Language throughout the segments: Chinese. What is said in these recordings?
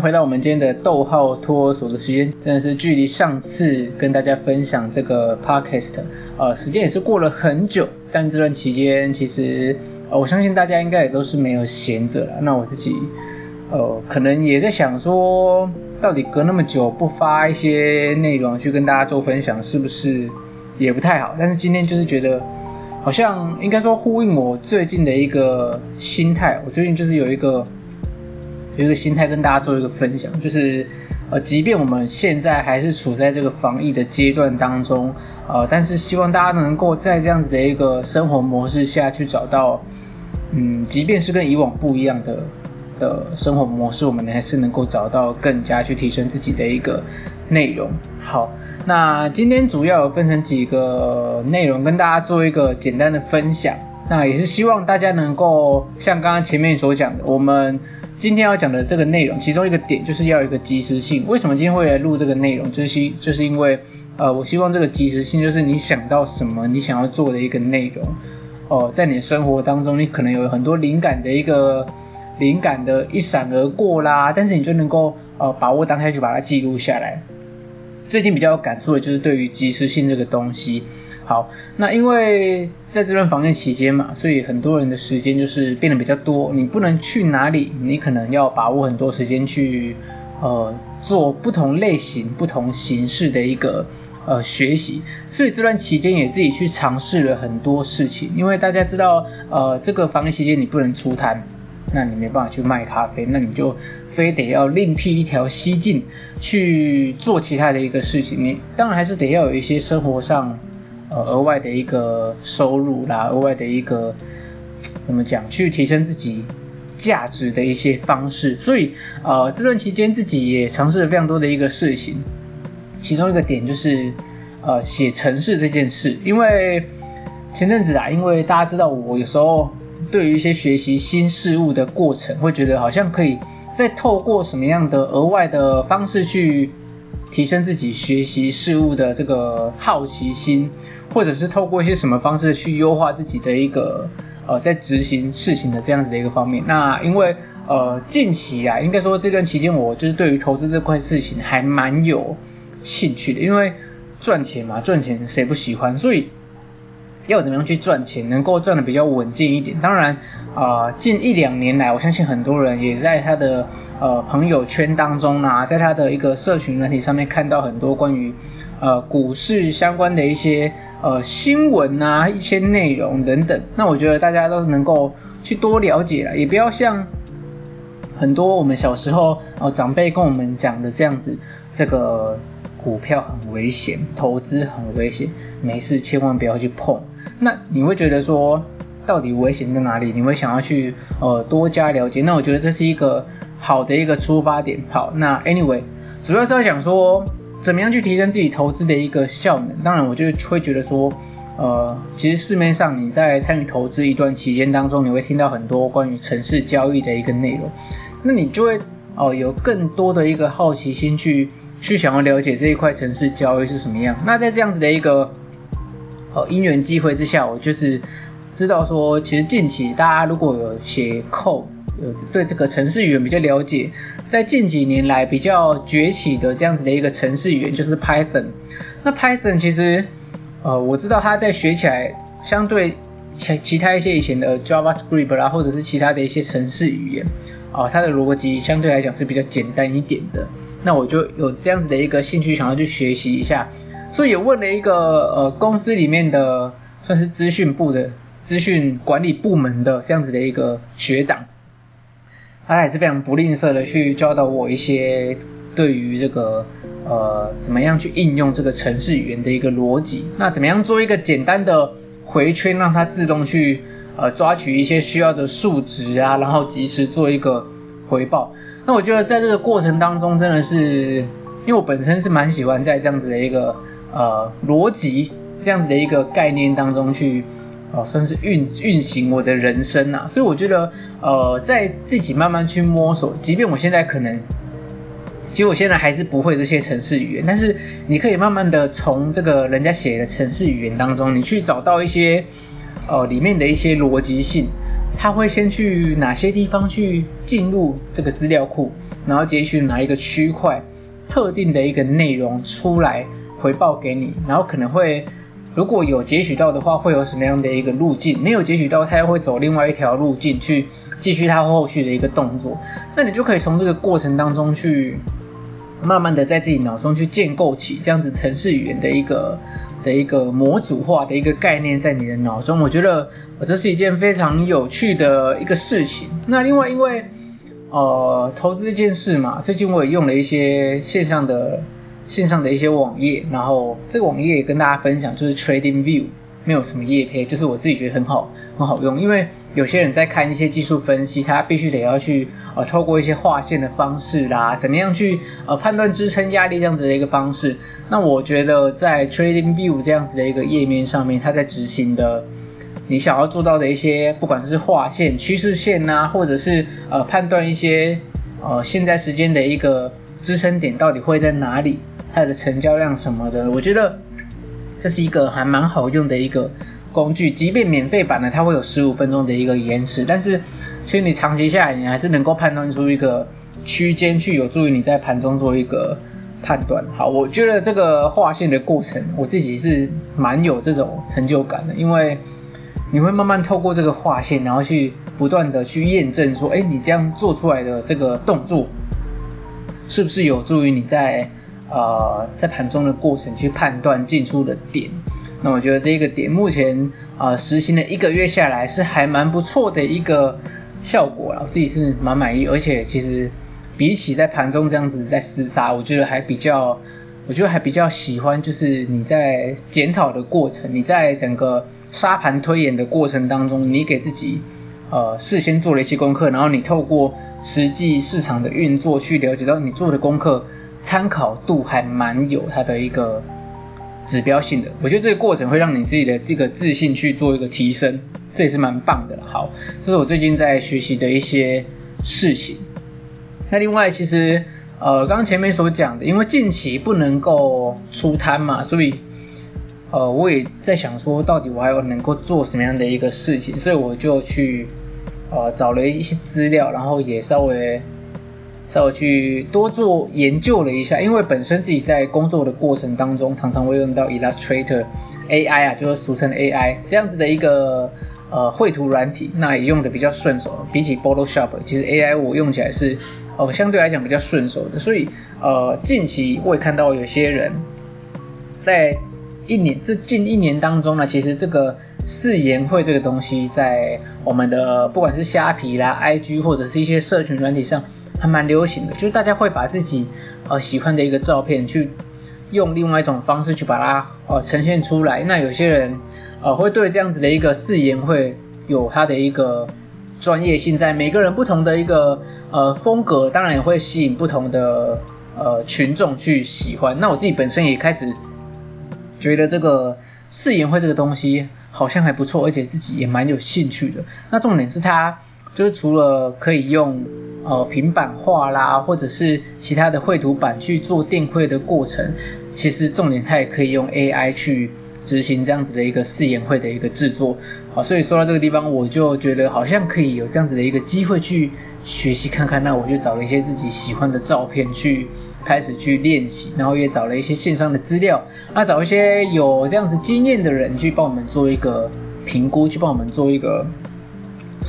回到我们今天的逗号托儿所的时间，真的是距离上次跟大家分享这个 podcast，呃，时间也是过了很久，但这段期间其实，呃，我相信大家应该也都是没有闲着了。那我自己，呃，可能也在想说，到底隔那么久不发一些内容去跟大家做分享，是不是也不太好？但是今天就是觉得，好像应该说呼应我最近的一个心态，我最近就是有一个。有一个心态跟大家做一个分享，就是呃，即便我们现在还是处在这个防疫的阶段当中，呃，但是希望大家能够在这样子的一个生活模式下去找到，嗯，即便是跟以往不一样的的生活模式，我们还是能够找到更加去提升自己的一个内容。好，那今天主要有分成几个内容跟大家做一个简单的分享，那也是希望大家能够像刚刚前面所讲的，我们。今天要讲的这个内容，其中一个点就是要有一个及时性。为什么今天会来录这个内容？就是就是因为，呃，我希望这个及时性就是你想到什么，你想要做的一个内容，哦、呃，在你的生活当中，你可能有很多灵感的一个灵感的一闪而过啦，但是你就能够呃把握当下去把它记录下来。最近比较有感触的就是对于及时性这个东西。好，那因为在这段防疫期间嘛，所以很多人的时间就是变得比较多。你不能去哪里，你可能要把握很多时间去呃做不同类型、不同形式的一个呃学习。所以这段期间也自己去尝试了很多事情。因为大家知道，呃，这个防疫期间你不能出摊，那你没办法去卖咖啡，那你就非得要另辟一条蹊径去做其他的一个事情。你当然还是得要有一些生活上。额外的一个收入啦，额外的一个怎么讲，去提升自己价值的一些方式。所以，呃，这段期间自己也尝试了非常多的一个事情。其中一个点就是，呃，写程式这件事。因为前阵子啊，因为大家知道我有时候对于一些学习新事物的过程，会觉得好像可以再透过什么样的额外的方式去。提升自己学习事物的这个好奇心，或者是透过一些什么方式去优化自己的一个呃在执行事情的这样子的一个方面。那因为呃近期啊，应该说这段期间我就是对于投资这块事情还蛮有兴趣的，因为赚钱嘛，赚钱谁不喜欢？所以。要怎么样去赚钱，能够赚的比较稳健一点？当然，啊、近一两年来，我相信很多人也在他的呃朋友圈当中啊，在他的一个社群软体上面看到很多关于呃股市相关的一些呃新闻啊，一些内容等等。那我觉得大家都能够去多了解了，也不要像很多我们小时候呃长辈跟我们讲的这样子，这个股票很危险，投资很危险，没事千万不要去碰。那你会觉得说，到底危险在哪里？你会想要去呃多加了解。那我觉得这是一个好的一个出发点。好，那 anyway，主要是要讲说，怎么样去提升自己投资的一个效能。当然，我就会觉得说，呃，其实市面上你在参与投资一段期间当中，你会听到很多关于城市交易的一个内容，那你就会哦、呃、有更多的一个好奇心去去想要了解这一块城市交易是什么样。那在这样子的一个呃，因缘际会之下，我就是知道说，其实近期大家如果有写 code，有对这个程式语言比较了解，在近几年来比较崛起的这样子的一个程式语言就是 Python。那 Python 其实，呃，我知道它在学起来相对其其他一些以前的 JavaScript 啦，或者是其他的一些程式语言，啊、它的逻辑相对来讲是比较简单一点的。那我就有这样子的一个兴趣，想要去学习一下。所以也问了一个呃公司里面的算是资讯部的资讯管理部门的这样子的一个学长，他也是非常不吝啬的去教导我一些对于这个呃怎么样去应用这个程式语言的一个逻辑，那怎么样做一个简单的回圈，让它自动去呃抓取一些需要的数值啊，然后及时做一个回报。那我觉得在这个过程当中真的是，因为我本身是蛮喜欢在这样子的一个。呃，逻辑这样子的一个概念当中去，呃，算是运运行我的人生啊，所以我觉得，呃，在自己慢慢去摸索，即便我现在可能，其实我现在还是不会这些程式语言，但是你可以慢慢的从这个人家写的程式语言当中，你去找到一些，呃，里面的一些逻辑性，他会先去哪些地方去进入这个资料库，然后截取哪一个区块特定的一个内容出来回报给你，然后可能会如果有截取到的话，会有什么样的一个路径？没有截取到，他又会走另外一条路径去继续他后续的一个动作。那你就可以从这个过程当中去慢慢的在自己脑中去建构起这样子城市语言的一个。的一个模组化的一个概念在你的脑中，我觉得这是一件非常有趣的一个事情。那另外，因为呃投资这件事嘛，最近我也用了一些线上的线上的一些网页，然后这个网页也跟大家分享，就是 TradingView。没有什么业配，就是我自己觉得很好，很好用。因为有些人在看一些技术分析，他必须得要去呃透过一些画线的方式啦，怎么样去呃判断支撑压力这样子的一个方式。那我觉得在 TradingView 这样子的一个页面上面，它在执行的你想要做到的一些，不管是画线、趋势线呐，或者是呃判断一些呃现在时间的一个支撑点到底会在哪里，它的成交量什么的，我觉得。这是一个还蛮好用的一个工具，即便免费版的它会有十五分钟的一个延迟，但是其实你长期下来，你还是能够判断出一个区间，去有助于你在盘中做一个判断。好，我觉得这个画线的过程，我自己是蛮有这种成就感的，因为你会慢慢透过这个画线，然后去不断的去验证说，哎，你这样做出来的这个动作，是不是有助于你在。呃，在盘中的过程去判断进出的点，那我觉得这个点目前呃实行了一个月下来是还蛮不错的一个效果啦，我自己是蛮满意，而且其实比起在盘中这样子在厮杀，我觉得还比较，我觉得还比较喜欢就是你在检讨的过程，你在整个沙盘推演的过程当中，你给自己呃事先做了一些功课，然后你透过实际市场的运作去了解到你做的功课。参考度还蛮有它的一个指标性的，我觉得这个过程会让你自己的这个自信去做一个提升，这也是蛮棒的。好，这是我最近在学习的一些事情。那另外，其实呃，刚刚前面所讲的，因为近期不能够出摊嘛，所以呃，我也在想说，到底我还有能够做什么样的一个事情，所以我就去呃找了一些资料，然后也稍微。稍微去多做研究了一下，因为本身自己在工作的过程当中，常常会用到 Illustrator AI 啊，就是俗称 AI 这样子的一个呃绘图软体，那也用的比较顺手。比起 Photoshop，其实 AI 我用起来是呃相对来讲比较顺手的。所以呃近期我也看到有些人在一年这近一年当中呢，其实这个四言会这个东西在我们的不管是虾皮啦、IG 或者是一些社群软体上。还蛮流行的，就是大家会把自己呃喜欢的一个照片，去用另外一种方式去把它呃呈现出来。那有些人呃会对这样子的一个誓言会有他的一个专业性在，每个人不同的一个呃风格，当然也会吸引不同的呃群众去喜欢。那我自己本身也开始觉得这个誓言会这个东西好像还不错，而且自己也蛮有兴趣的。那重点是它就是除了可以用呃，平板画啦，或者是其他的绘图板去做电绘的过程，其实重点它也可以用 AI 去执行这样子的一个四言会的一个制作。好，所以说到这个地方，我就觉得好像可以有这样子的一个机会去学习看看。那我就找了一些自己喜欢的照片去开始去练习，然后也找了一些线上的资料，那找一些有这样子经验的人去帮我们做一个评估，去帮我们做一个。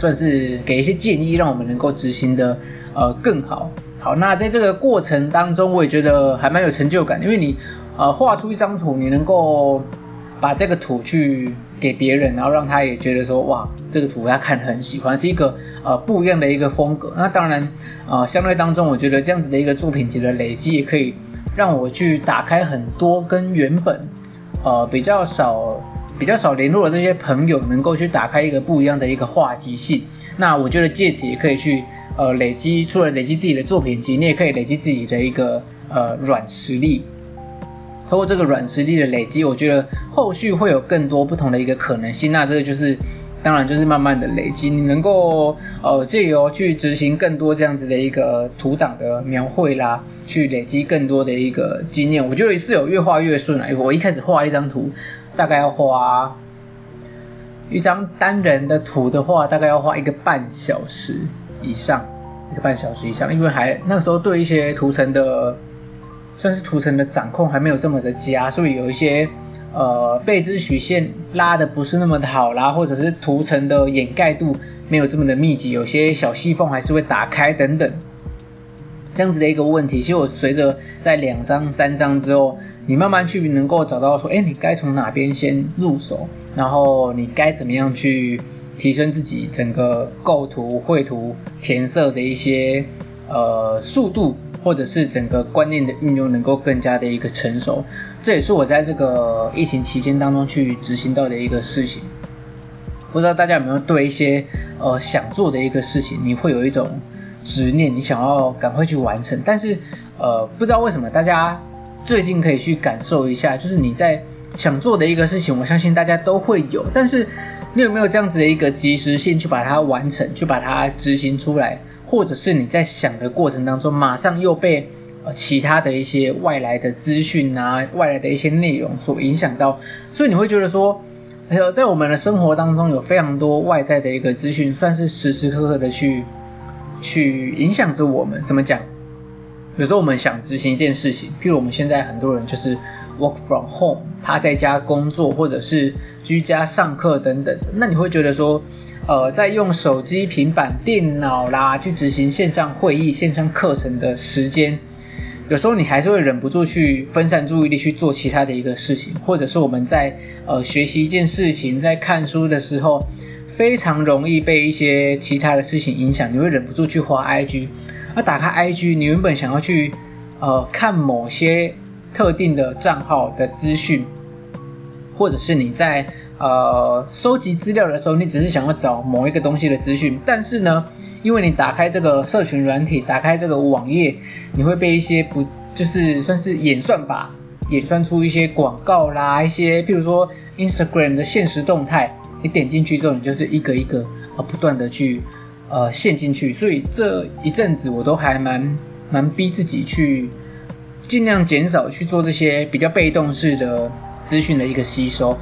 算是给一些建议，让我们能够执行的呃更好。好，那在这个过程当中，我也觉得还蛮有成就感，因为你呃画出一张图，你能够把这个图去给别人，然后让他也觉得说哇，这个图他看很喜欢，是一个呃不一样的一个风格。那当然呃相对当中，我觉得这样子的一个作品集的累积，也可以让我去打开很多跟原本呃比较少。比较少联络的这些朋友，能够去打开一个不一样的一个话题性。那我觉得借此也可以去呃累积，除了累积自己的作品集，你也可以累积自己的一个呃软实力。通过这个软实力的累积，我觉得后续会有更多不同的一个可能性。那这个就是当然就是慢慢的累积，你能够呃借由去执行更多这样子的一个图档的描绘啦，去累积更多的一个经验。我觉得是有越画越顺来。我一开始画一张图。大概要花一张单人的图的话，大概要花一个半小时以上，一个半小时以上，因为还那时候对一些图层的，算是图层的掌控还没有这么的佳，所以有一些呃背之曲线拉的不是那么的好啦，或者是图层的掩盖度没有这么的密集，有些小细缝还是会打开等等。这样子的一个问题，其实我随着在两张、三张之后，你慢慢去能够找到说，哎，你该从哪边先入手，然后你该怎么样去提升自己整个构图、绘图、填色的一些呃速度，或者是整个观念的运用能够更加的一个成熟。这也是我在这个疫情期间当中去执行到的一个事情。不知道大家有没有对一些呃想做的一个事情，你会有一种。执念，你想要赶快去完成，但是呃，不知道为什么，大家最近可以去感受一下，就是你在想做的一个事情，我相信大家都会有，但是你有没有这样子的一个及时性去把它完成，去把它执行出来，或者是你在想的过程当中，马上又被其他的一些外来的资讯啊，外来的一些内容所影响到，所以你会觉得说，还有在我们的生活当中有非常多外在的一个资讯，算是时时刻刻的去。去影响着我们，怎么讲？有时候我们想执行一件事情，譬如我们现在很多人就是 work from home，他在家工作或者是居家上课等等，那你会觉得说，呃，在用手机、平板、电脑啦去执行线上会议、线上课程的时间，有时候你还是会忍不住去分散注意力去做其他的一个事情，或者是我们在呃学习一件事情，在看书的时候。非常容易被一些其他的事情影响，你会忍不住去滑 IG。而打开 IG，你原本想要去呃看某些特定的账号的资讯，或者是你在呃收集资料的时候，你只是想要找某一个东西的资讯，但是呢，因为你打开这个社群软体，打开这个网页，你会被一些不就是算是演算法演算出一些广告啦，一些譬如说 Instagram 的现实动态。你点进去之后，你就是一个一个啊不断的去呃陷进去，所以这一阵子我都还蛮蛮逼自己去尽量减少去做这些比较被动式的资讯的一个吸收。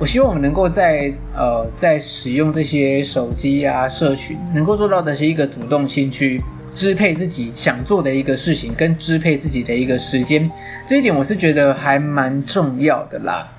我希望我们能够在呃在使用这些手机啊社群，能够做到的是一个主动性去支配自己想做的一个事情，跟支配自己的一个时间，这一点我是觉得还蛮重要的啦。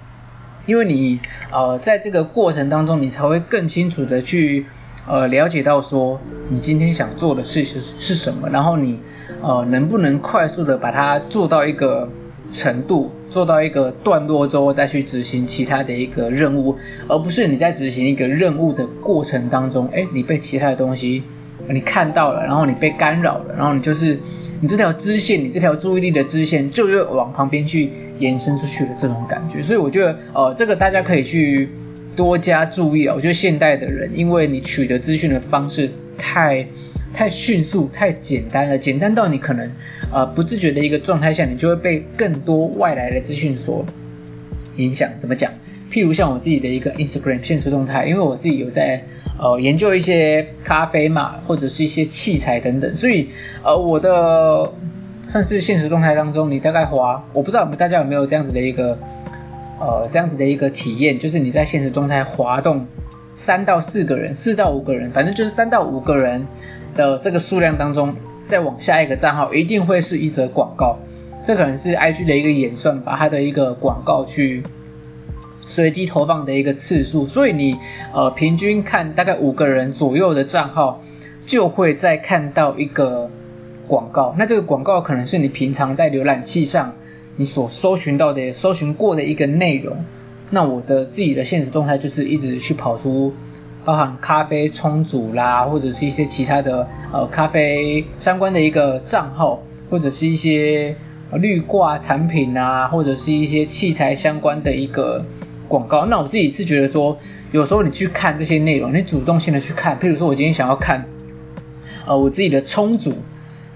因为你呃在这个过程当中，你才会更清楚的去呃了解到说你今天想做的事情是是什么，然后你呃能不能快速的把它做到一个程度，做到一个段落之后再去执行其他的一个任务，而不是你在执行一个任务的过程当中，哎，你被其他的东西你看到了，然后你被干扰了，然后你就是。你这条支线，你这条注意力的支线，就又往旁边去延伸出去的这种感觉，所以我觉得，呃，这个大家可以去多加注意啊。我觉得现代的人，因为你取得资讯的方式太太迅速、太简单了，简单到你可能呃不自觉的一个状态下，你就会被更多外来的资讯所影响。怎么讲？譬如像我自己的一个 Instagram 现实动态，因为我自己有在呃研究一些咖啡嘛，或者是一些器材等等，所以呃我的算是现实动态当中，你大概滑，我不知道我们大家有没有这样子的一个呃这样子的一个体验，就是你在现实动态滑动三到四个人，四到五个人，反正就是三到五个人的这个数量当中，再往下一个账号一定会是一则广告，这可能是 IG 的一个演算，把它的一个广告去。随机投放的一个次数，所以你呃平均看大概五个人左右的账号，就会再看到一个广告。那这个广告可能是你平常在浏览器上你所搜寻到的、搜寻过的一个内容。那我的自己的现实动态就是一直去跑出包含咖啡冲煮啦，或者是一些其他的呃咖啡相关的一个账号，或者是一些绿挂产品啊，或者是一些器材相关的一个。广告，那我自己是觉得说，有时候你去看这些内容，你主动性的去看，譬如说我今天想要看，呃，我自己的冲煮，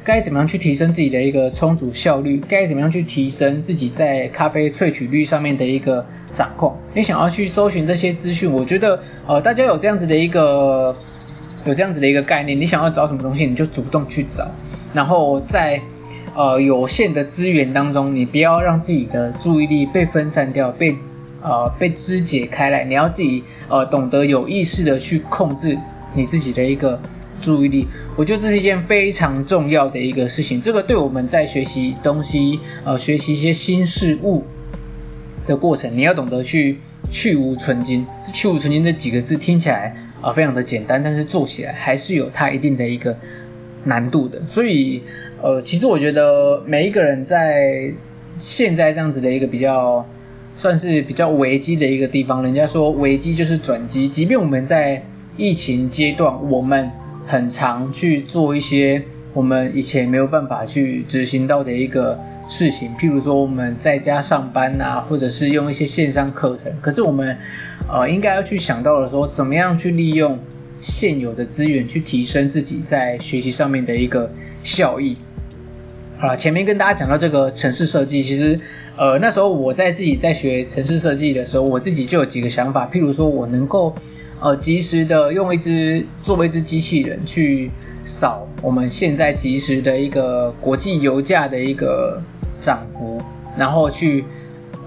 该怎么样去提升自己的一个冲煮效率，该怎么样去提升自己在咖啡萃取率上面的一个掌控。你想要去搜寻这些资讯，我觉得，呃，大家有这样子的一个，有这样子的一个概念，你想要找什么东西，你就主动去找，然后在呃有限的资源当中，你不要让自己的注意力被分散掉，被。呃被肢解开来，你要自己呃懂得有意识的去控制你自己的一个注意力。我觉得这是一件非常重要的一个事情，这个对我们在学习东西呃学习一些新事物的过程，你要懂得去去芜存菁。去芜存菁这几个字听起来啊、呃、非常的简单，但是做起来还是有它一定的一个难度的。所以呃其实我觉得每一个人在现在这样子的一个比较算是比较危机的一个地方，人家说危机就是转机。即便我们在疫情阶段，我们很常去做一些我们以前没有办法去执行到的一个事情，譬如说我们在家上班啊，或者是用一些线上课程。可是我们呃应该要去想到的说，怎么样去利用现有的资源去提升自己在学习上面的一个效益。好了，前面跟大家讲到这个城市设计，其实呃那时候我在自己在学城市设计的时候，我自己就有几个想法，譬如说我能够呃及时的用一只作为一只机器人去扫我们现在及时的一个国际油价的一个涨幅，然后去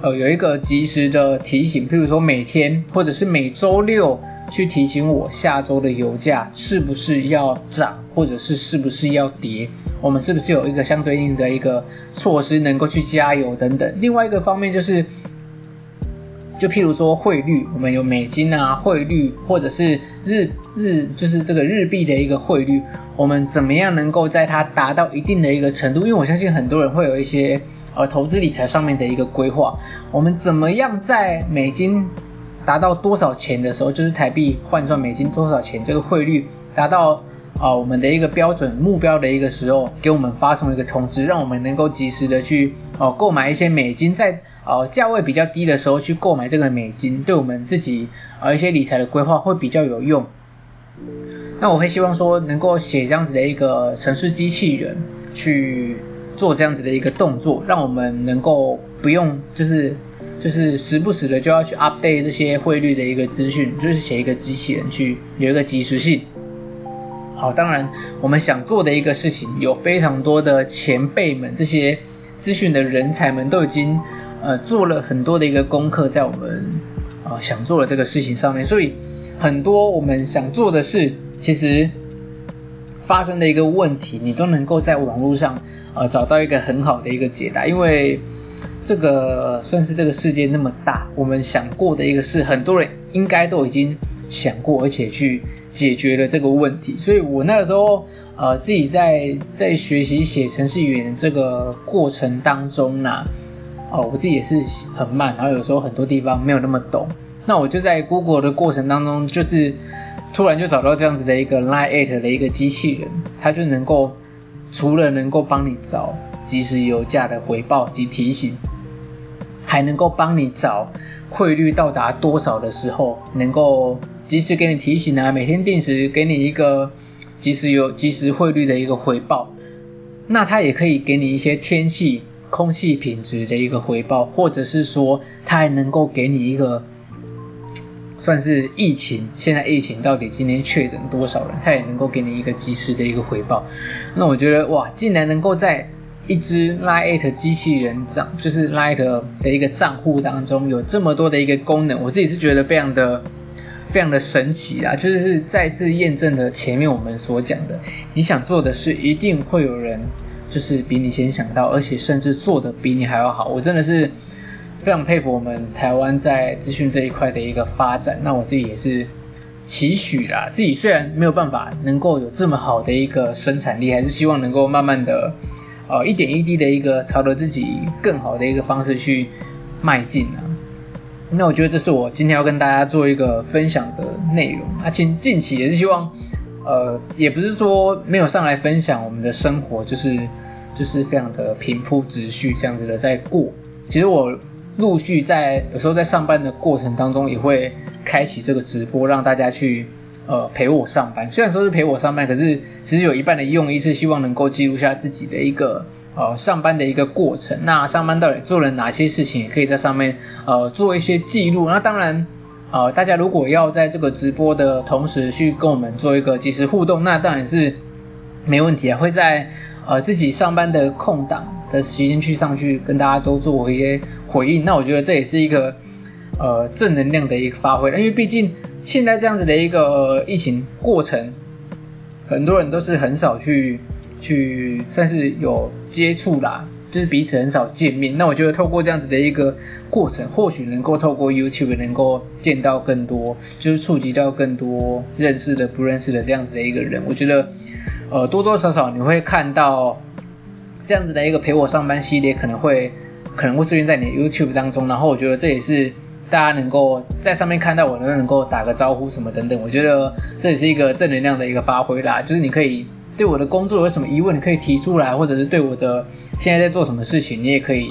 呃有一个及时的提醒，譬如说每天或者是每周六。去提醒我下周的油价是不是要涨，或者是是不是要跌，我们是不是有一个相对应的一个措施能够去加油等等。另外一个方面就是，就譬如说汇率，我们有美金啊汇率，或者是日日就是这个日币的一个汇率，我们怎么样能够在它达到一定的一个程度？因为我相信很多人会有一些呃投资理财上面的一个规划，我们怎么样在美金达到多少钱的时候，就是台币换算美金多少钱，这个汇率达到啊、我们的一个标准目标的一个时候，给我们发送一个通知，让我们能够及时的去哦、购买一些美金，在呃价位比较低的时候去购买这个美金，对我们自己呃一些理财的规划会比较有用。那我会希望说能够写这样子的一个程式机器人去做这样子的一个动作，让我们能够不用就是。就是时不时的就要去 update 这些汇率的一个资讯，就是写一个机器人去有一个即时性。好，当然我们想做的一个事情，有非常多的前辈们，这些资讯的人才们都已经呃做了很多的一个功课在我们、呃、想做的这个事情上面，所以很多我们想做的事，其实发生的一个问题，你都能够在网络上呃找到一个很好的一个解答，因为。这个算是这个世界那么大，我们想过的一个事，很多人应该都已经想过，而且去解决了这个问题。所以我那个时候，呃，自己在在学习写程式语言这个过程当中呢，哦，我自己也是很慢，然后有时候很多地方没有那么懂。那我就在 Google 的过程当中，就是突然就找到这样子的一个 Line8 的一个机器人，它就能够除了能够帮你找即时油价的回报及提醒。还能够帮你找汇率到达多少的时候，能够及时给你提醒啊，每天定时给你一个及时有及时汇率的一个回报。那它也可以给你一些天气、空气品质的一个回报，或者是说它还能够给你一个算是疫情，现在疫情到底今天确诊多少人，它也能够给你一个及时的一个回报。那我觉得哇，竟然能够在一只 Line8 机器人账，就是 Line8 的一个账户当中有这么多的一个功能，我自己是觉得非常的非常的神奇啊，就是再次验证了前面我们所讲的，你想做的事一定会有人就是比你先想到，而且甚至做的比你还要好。我真的是非常佩服我们台湾在资讯这一块的一个发展，那我自己也是期许啦，自己虽然没有办法能够有这么好的一个生产力，还是希望能够慢慢的。呃，一点一滴的一个朝着自己更好的一个方式去迈进啊。那我觉得这是我今天要跟大家做一个分享的内容。那近近期也是希望，呃，也不是说没有上来分享我们的生活，就是就是非常的平铺直叙这样子的在过。其实我陆续在有时候在上班的过程当中，也会开启这个直播，让大家去。呃，陪我上班，虽然说是陪我上班，可是其实有一半的用意是希望能够记录下自己的一个呃上班的一个过程。那上班到底做了哪些事情，也可以在上面呃做一些记录。那当然，呃，大家如果要在这个直播的同时去跟我们做一个即时互动，那当然是没问题啊。会在呃自己上班的空档的时间去上去跟大家都做一些回应。那我觉得这也是一个。呃正能量的一个发挥，因为毕竟现在这样子的一个疫情过程，很多人都是很少去去算是有接触啦。就是彼此很少见面，那我觉得透过这样子的一个过程，或许能够透过 YouTube 能够见到更多，就是触及到更多认识的、不认识的这样子的一个人。我觉得，呃，多多少少你会看到这样子的一个陪我上班系列，可能会可能会出现在你的 YouTube 当中。然后我觉得这也是大家能够在上面看到我，能能够打个招呼什么等等。我觉得这也是一个正能量的一个发挥啦，就是你可以。对我的工作有什么疑问，你可以提出来，或者是对我的现在在做什么事情，你也可以，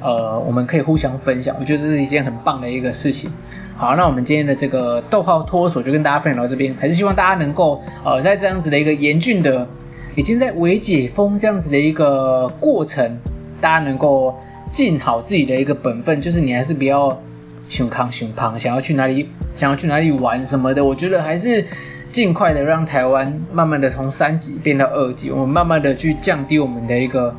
呃，我们可以互相分享。我觉得这是一件很棒的一个事情。好，那我们今天的这个逗号脱手就跟大家分享到这边，还是希望大家能够，呃，在这样子的一个严峻的，已经在微解封这样子的一个过程，大家能够尽好自己的一个本分，就是你还是不要熊康熊胖，想要去哪里，想要去哪里玩什么的，我觉得还是。尽快的让台湾慢慢的从三级变到二级，我们慢慢的去降低我们的一个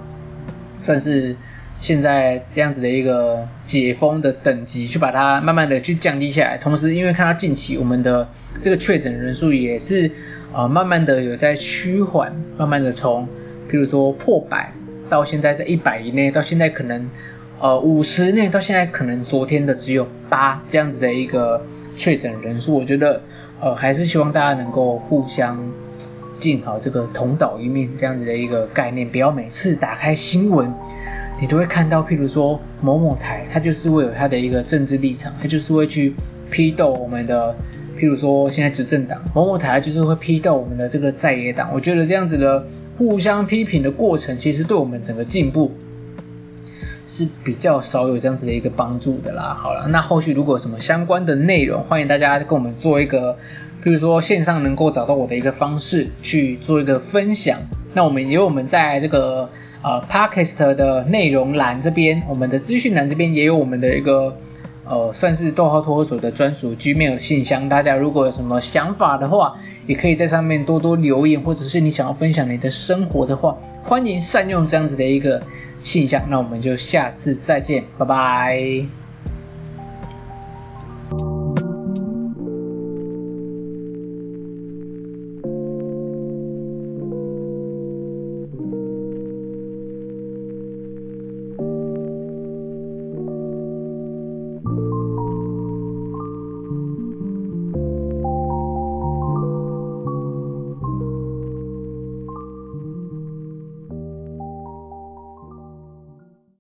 算是现在这样子的一个解封的等级，去把它慢慢的去降低下来。同时，因为看到近期我们的这个确诊人数也是呃慢慢的有在趋缓，慢慢的从比如说破百到现在在一百以内，到现在可能呃五十内，到现在可能昨天的只有八这样子的一个确诊人数，我觉得。呃，还是希望大家能够互相尽好这个同岛一命这样子的一个概念，不要每次打开新闻，你都会看到，譬如说某某台，它就是会有它的一个政治立场，它就是会去批斗我们的，譬如说现在执政党，某某台它就是会批斗我们的这个在野党。我觉得这样子的互相批评的过程，其实对我们整个进步。是比较少有这样子的一个帮助的啦。好了，那后续如果有什么相关的内容，欢迎大家跟我们做一个，比如说线上能够找到我的一个方式去做一个分享。那我们也有我们在这个呃 Podcast 的内容栏这边，我们的资讯栏这边也有我们的一个哦算是逗号脱口所的专属 Gmail 信箱。大家如果有什么想法的话，也可以在上面多多留言，或者是你想要分享你的生活的话，欢迎善用这样子的一个。信箱，那我们就下次再见，拜拜。